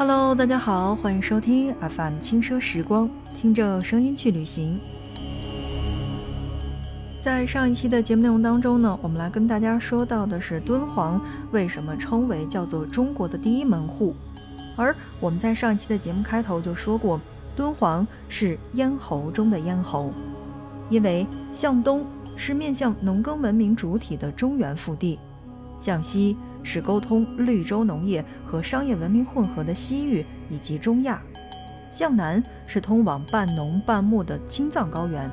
Hello，大家好，欢迎收听 FM 轻奢时光，听着声音去旅行。在上一期的节目内容当中呢，我们来跟大家说到的是敦煌为什么称为叫做中国的第一门户。而我们在上一期的节目开头就说过，敦煌是咽喉中的咽喉，因为向东是面向农耕文明主体的中原腹地。向西是沟通绿洲农业和商业文明混合的西域以及中亚，向南是通往半农半牧的青藏高原，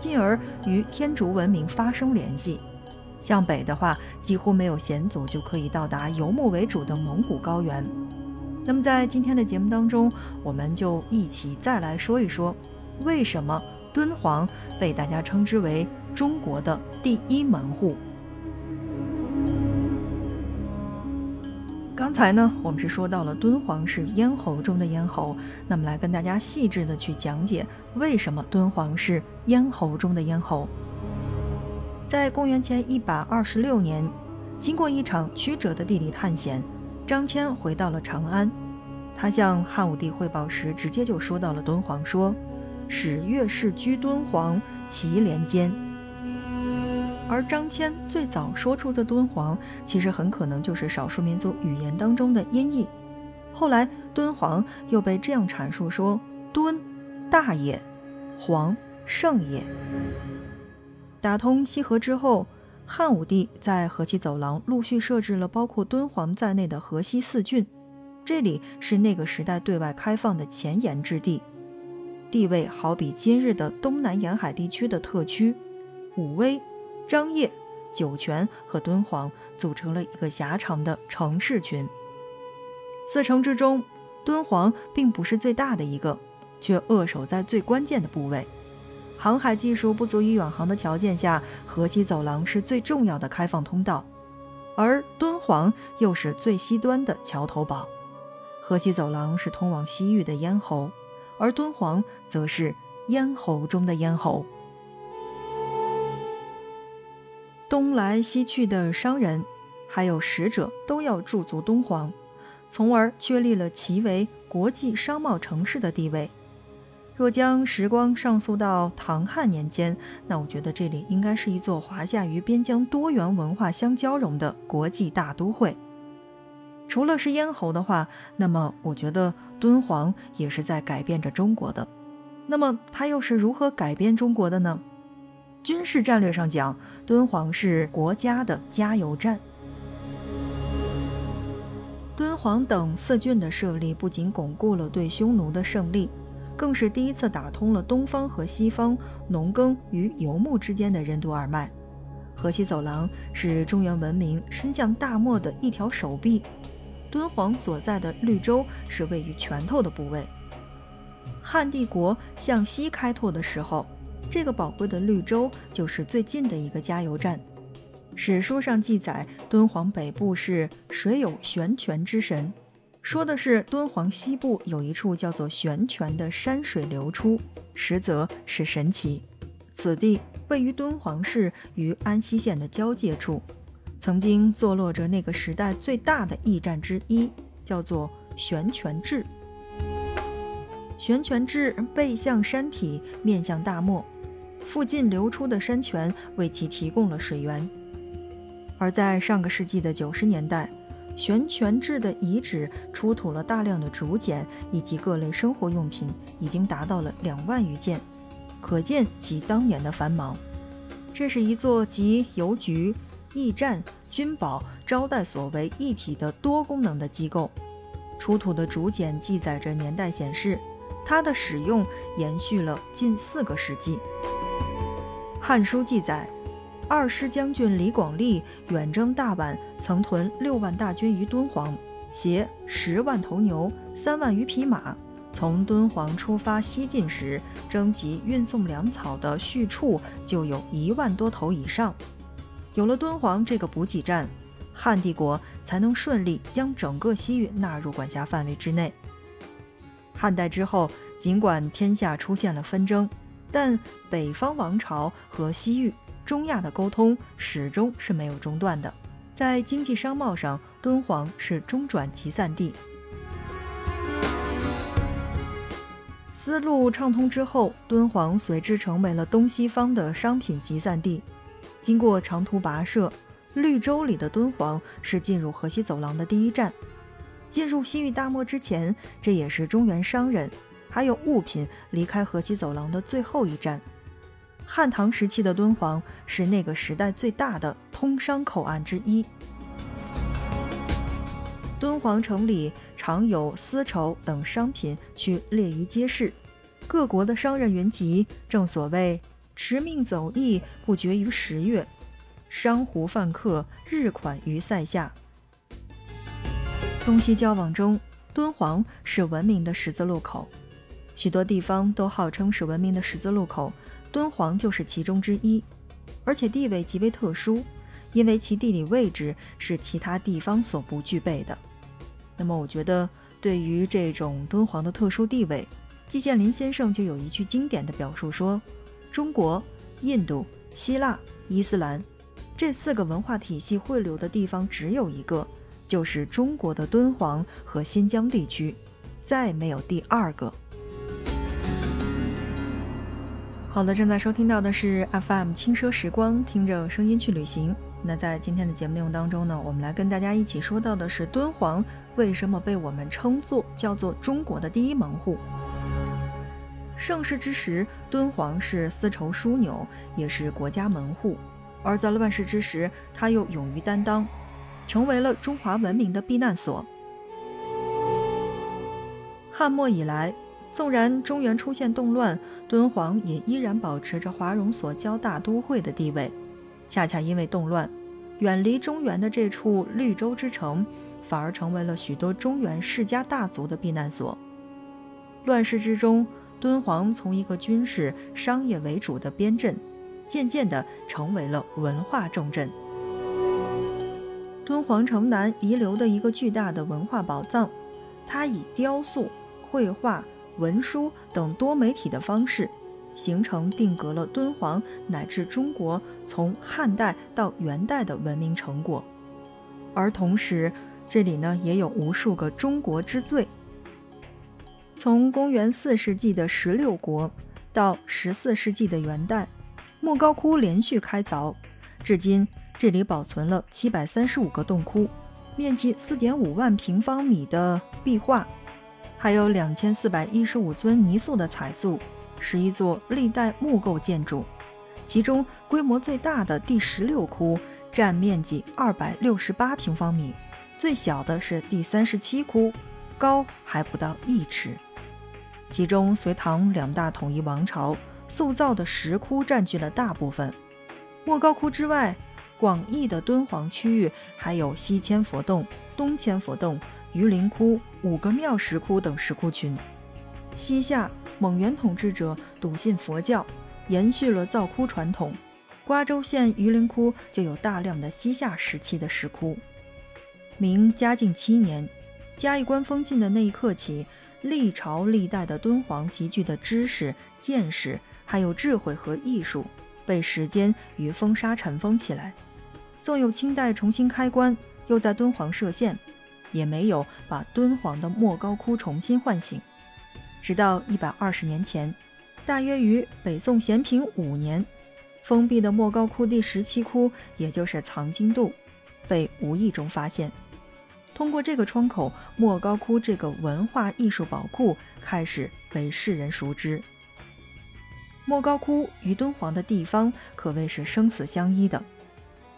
进而与天竺文明发生联系。向北的话，几乎没有险阻就可以到达游牧为主的蒙古高原。那么在今天的节目当中，我们就一起再来说一说，为什么敦煌被大家称之为中国的第一门户。刚才呢，我们是说到了敦煌是咽喉中的咽喉，那么来跟大家细致的去讲解为什么敦煌是咽喉中的咽喉。在公元前一百二十六年，经过一场曲折的地理探险，张骞回到了长安。他向汉武帝汇报时，直接就说到了敦煌，说：“使岳氏居敦煌，祁连间。”而张骞最早说出的敦煌，其实很可能就是少数民族语言当中的音译。后来敦煌又被这样阐述说：“敦，大也；煌，盛也。”打通西河之后，汉武帝在河西走廊陆续设置了包括敦煌在内的河西四郡，这里是那个时代对外开放的前沿之地，地位好比今日的东南沿海地区的特区，武威。张掖、酒泉和敦煌组成了一个狭长的城市群。四城之中，敦煌并不是最大的一个，却扼守在最关键的部位。航海技术不足以远航的条件下，河西走廊是最重要的开放通道，而敦煌又是最西端的桥头堡。河西走廊是通往西域的咽喉，而敦煌则是咽喉中的咽喉。东来西去的商人，还有使者，都要驻足敦煌，从而确立了其为国际商贸城市的地位。若将时光上溯到唐汉年间，那我觉得这里应该是一座华夏与边疆多元文化相交融的国际大都会。除了是咽喉的话，那么我觉得敦煌也是在改变着中国的。那么它又是如何改变中国的呢？军事战略上讲，敦煌是国家的加油站。敦煌等四郡的设立，不仅巩固了对匈奴的胜利，更是第一次打通了东方和西方农耕与游牧之间的任督二脉。河西走廊是中原文明伸向大漠的一条手臂。敦煌所在的绿洲是位于拳头的部位。汉帝国向西开拓的时候。这个宝贵的绿洲就是最近的一个加油站。史书上记载，敦煌北部是水有玄泉之神，说的是敦煌西部有一处叫做玄泉的山水流出，实则是神奇。此地位于敦煌市与安西县的交界处，曾经坐落着那个时代最大的驿站之一，叫做玄泉至。玄泉至背向山体，面向大漠。附近流出的山泉为其提供了水源，而在上个世纪的九十年代，玄泉制的遗址出土了大量的竹简以及各类生活用品，已经达到了两万余件，可见其当年的繁忙。这是一座集邮局、驿站、军宝、招待所为一体的多功能的机构。出土的竹简记载着年代显示，它的使用延续了近四个世纪。《汉书》记载，二师将军李广利远征大宛，曾屯六万大军于敦煌，携十万头牛、三万余匹马，从敦煌出发西进时，征集运送粮草的畜畜就有一万多头以上。有了敦煌这个补给站，汉帝国才能顺利将整个西域纳入管辖范围之内。汉代之后，尽管天下出现了纷争。但北方王朝和西域、中亚的沟通始终是没有中断的。在经济商贸上，敦煌是中转集散地。丝路畅通之后，敦煌随之成为了东西方的商品集散地。经过长途跋涉，绿洲里的敦煌是进入河西走廊的第一站。进入西域大漠之前，这也是中原商人还有物品离开河西走廊的最后一站。汉唐时期的敦煌是那个时代最大的通商口岸之一。敦煌城里常有丝绸等商品去列于街市，各国的商人云集。正所谓“驰命走驿不绝于十月，商胡贩客日款于塞下”。东西交往中，敦煌是文明的十字路口，许多地方都号称是文明的十字路口，敦煌就是其中之一，而且地位极为特殊，因为其地理位置是其他地方所不具备的。那么，我觉得对于这种敦煌的特殊地位，季羡林先生就有一句经典的表述说：“中国、印度、希腊、伊斯兰这四个文化体系汇流的地方只有一个，就是中国的敦煌和新疆地区，再没有第二个。”好的，正在收听到的是 FM 轻奢时光，听着声音去旅行。那在今天的节目内容当中呢，我们来跟大家一起说到的是敦煌为什么被我们称作叫做中国的第一门户。盛世之时，敦煌是丝绸枢纽，也是国家门户；而在乱世之时，它又勇于担当，成为了中华文明的避难所。汉末以来，纵然中原出现动乱，敦煌也依然保持着华容所交大都会的地位。恰恰因为动乱，远离中原的这处绿洲之城，反而成为了许多中原世家大族的避难所。乱世之中，敦煌从一个军事、商业为主的边镇，渐渐地成为了文化重镇。敦煌城南遗留的一个巨大的文化宝藏，它以雕塑、绘画、文书等多媒体的方式。形成定格了敦煌乃至中国从汉代到元代的文明成果，而同时这里呢也有无数个中国之最。从公元四世纪的十六国到十四世纪的元代，莫高窟连续开凿，至今这里保存了七百三十五个洞窟，面积四点五万平方米的壁画，还有两千四百一十五尊泥塑的彩塑。是一座历代木构建筑，其中规模最大的第十六窟占面积二百六十八平方米，最小的是第三十七窟，高还不到一尺。其中隋唐两大统一王朝塑造的石窟占据了大部分。莫高窟之外，广义的敦煌区域还有西千佛洞、东千佛洞、榆林窟、五个庙石窟等石窟群。西夏。蒙元统治者笃信佛教，延续了造窟传统。瓜州县榆林窟就有大量的西夏时期的石窟。明嘉靖七年，嘉峪关封禁的那一刻起，历朝历代的敦煌集聚的知识、见识，还有智慧和艺术，被时间与风沙尘封起来。纵有清代重新开关，又在敦煌设县，也没有把敦煌的莫高窟重新唤醒。直到一百二十年前，大约于北宋咸平五年，封闭的莫高窟第十七窟，也就是藏经洞，被无意中发现。通过这个窗口，莫高窟这个文化艺术宝库开始被世人熟知。莫高窟与敦煌的地方可谓是生死相依的，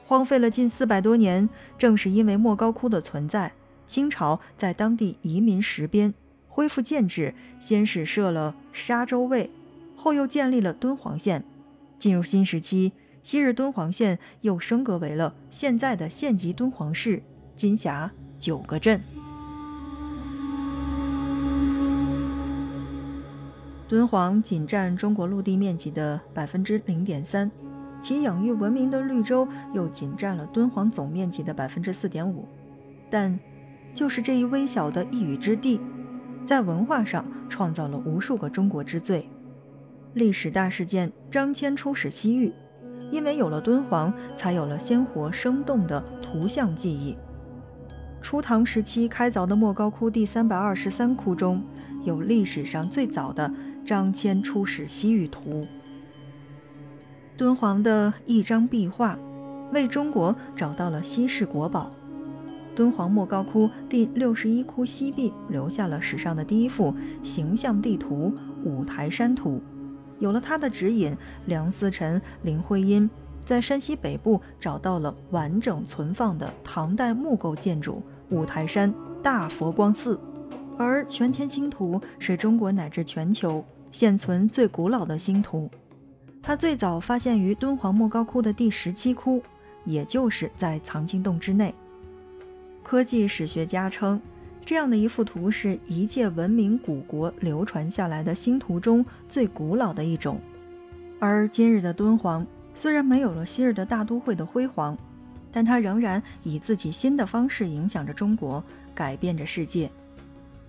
荒废了近四百多年，正是因为莫高窟的存在，清朝在当地移民实边。恢复建制，先是设了沙州卫，后又建立了敦煌县。进入新时期，昔日敦煌县又升格为了现在的县级敦煌市，金辖九个镇。敦煌仅占中国陆地面积的百分之零点三，其养育文明的绿洲又仅占了敦煌总面积的百分之四点五。但，就是这一微小的一隅之地。在文化上创造了无数个中国之最。历史大事件：张骞出使西域，因为有了敦煌，才有了鲜活生动的图像记忆。初唐时期开凿的莫高窟第三百二十三窟中，有历史上最早的张骞出使西域图》。敦煌的一张壁画，为中国找到了稀世国宝。敦煌莫高窟第六十一窟西壁留下了史上的第一幅形象地图——五台山图。有了它的指引，梁思成、林徽因在山西北部找到了完整存放的唐代木构建筑五台山大佛光寺。而全天星图是中国乃至全球现存最古老的星图，它最早发现于敦煌莫高窟的第十七窟，也就是在藏经洞之内。科技史学家称，这样的一幅图是一切文明古国流传下来的星图中最古老的一种。而今日的敦煌虽然没有了昔日的大都会的辉煌，但它仍然以自己新的方式影响着中国，改变着世界。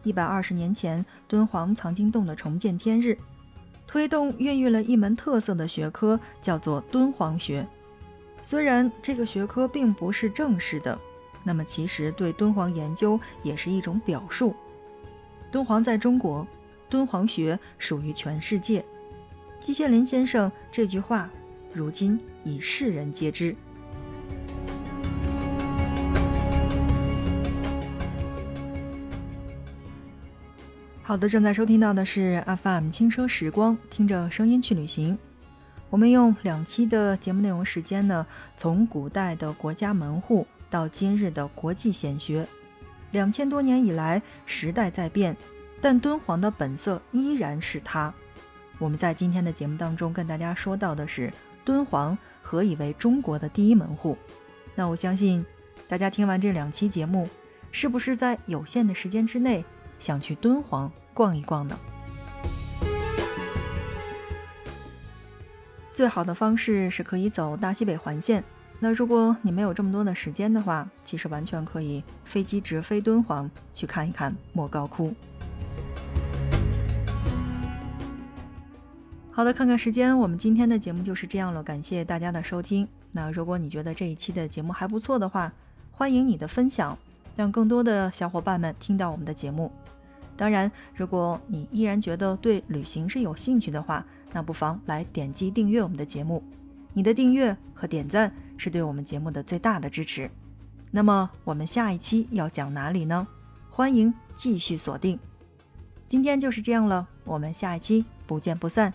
一百二十年前，敦煌藏经洞的重见天日，推动孕育了一门特色的学科，叫做敦煌学。虽然这个学科并不是正式的。那么，其实对敦煌研究也是一种表述。敦煌在中国，敦煌学属于全世界。季羡林先生这句话，如今已世人皆知。好的，正在收听到的是 FM 轻奢时光，听着声音去旅行。我们用两期的节目内容时间呢，从古代的国家门户。到今日的国际显学，两千多年以来，时代在变，但敦煌的本色依然是它。我们在今天的节目当中跟大家说到的是敦煌何以为中国的第一门户。那我相信大家听完这两期节目，是不是在有限的时间之内想去敦煌逛一逛呢？最好的方式是可以走大西北环线。那如果你没有这么多的时间的话，其实完全可以飞机直飞敦煌去看一看莫高窟。好的，看看时间，我们今天的节目就是这样了，感谢大家的收听。那如果你觉得这一期的节目还不错的话，欢迎你的分享，让更多的小伙伴们听到我们的节目。当然，如果你依然觉得对旅行是有兴趣的话，那不妨来点击订阅我们的节目。你的订阅和点赞。是对我们节目的最大的支持。那么我们下一期要讲哪里呢？欢迎继续锁定。今天就是这样了，我们下一期不见不散。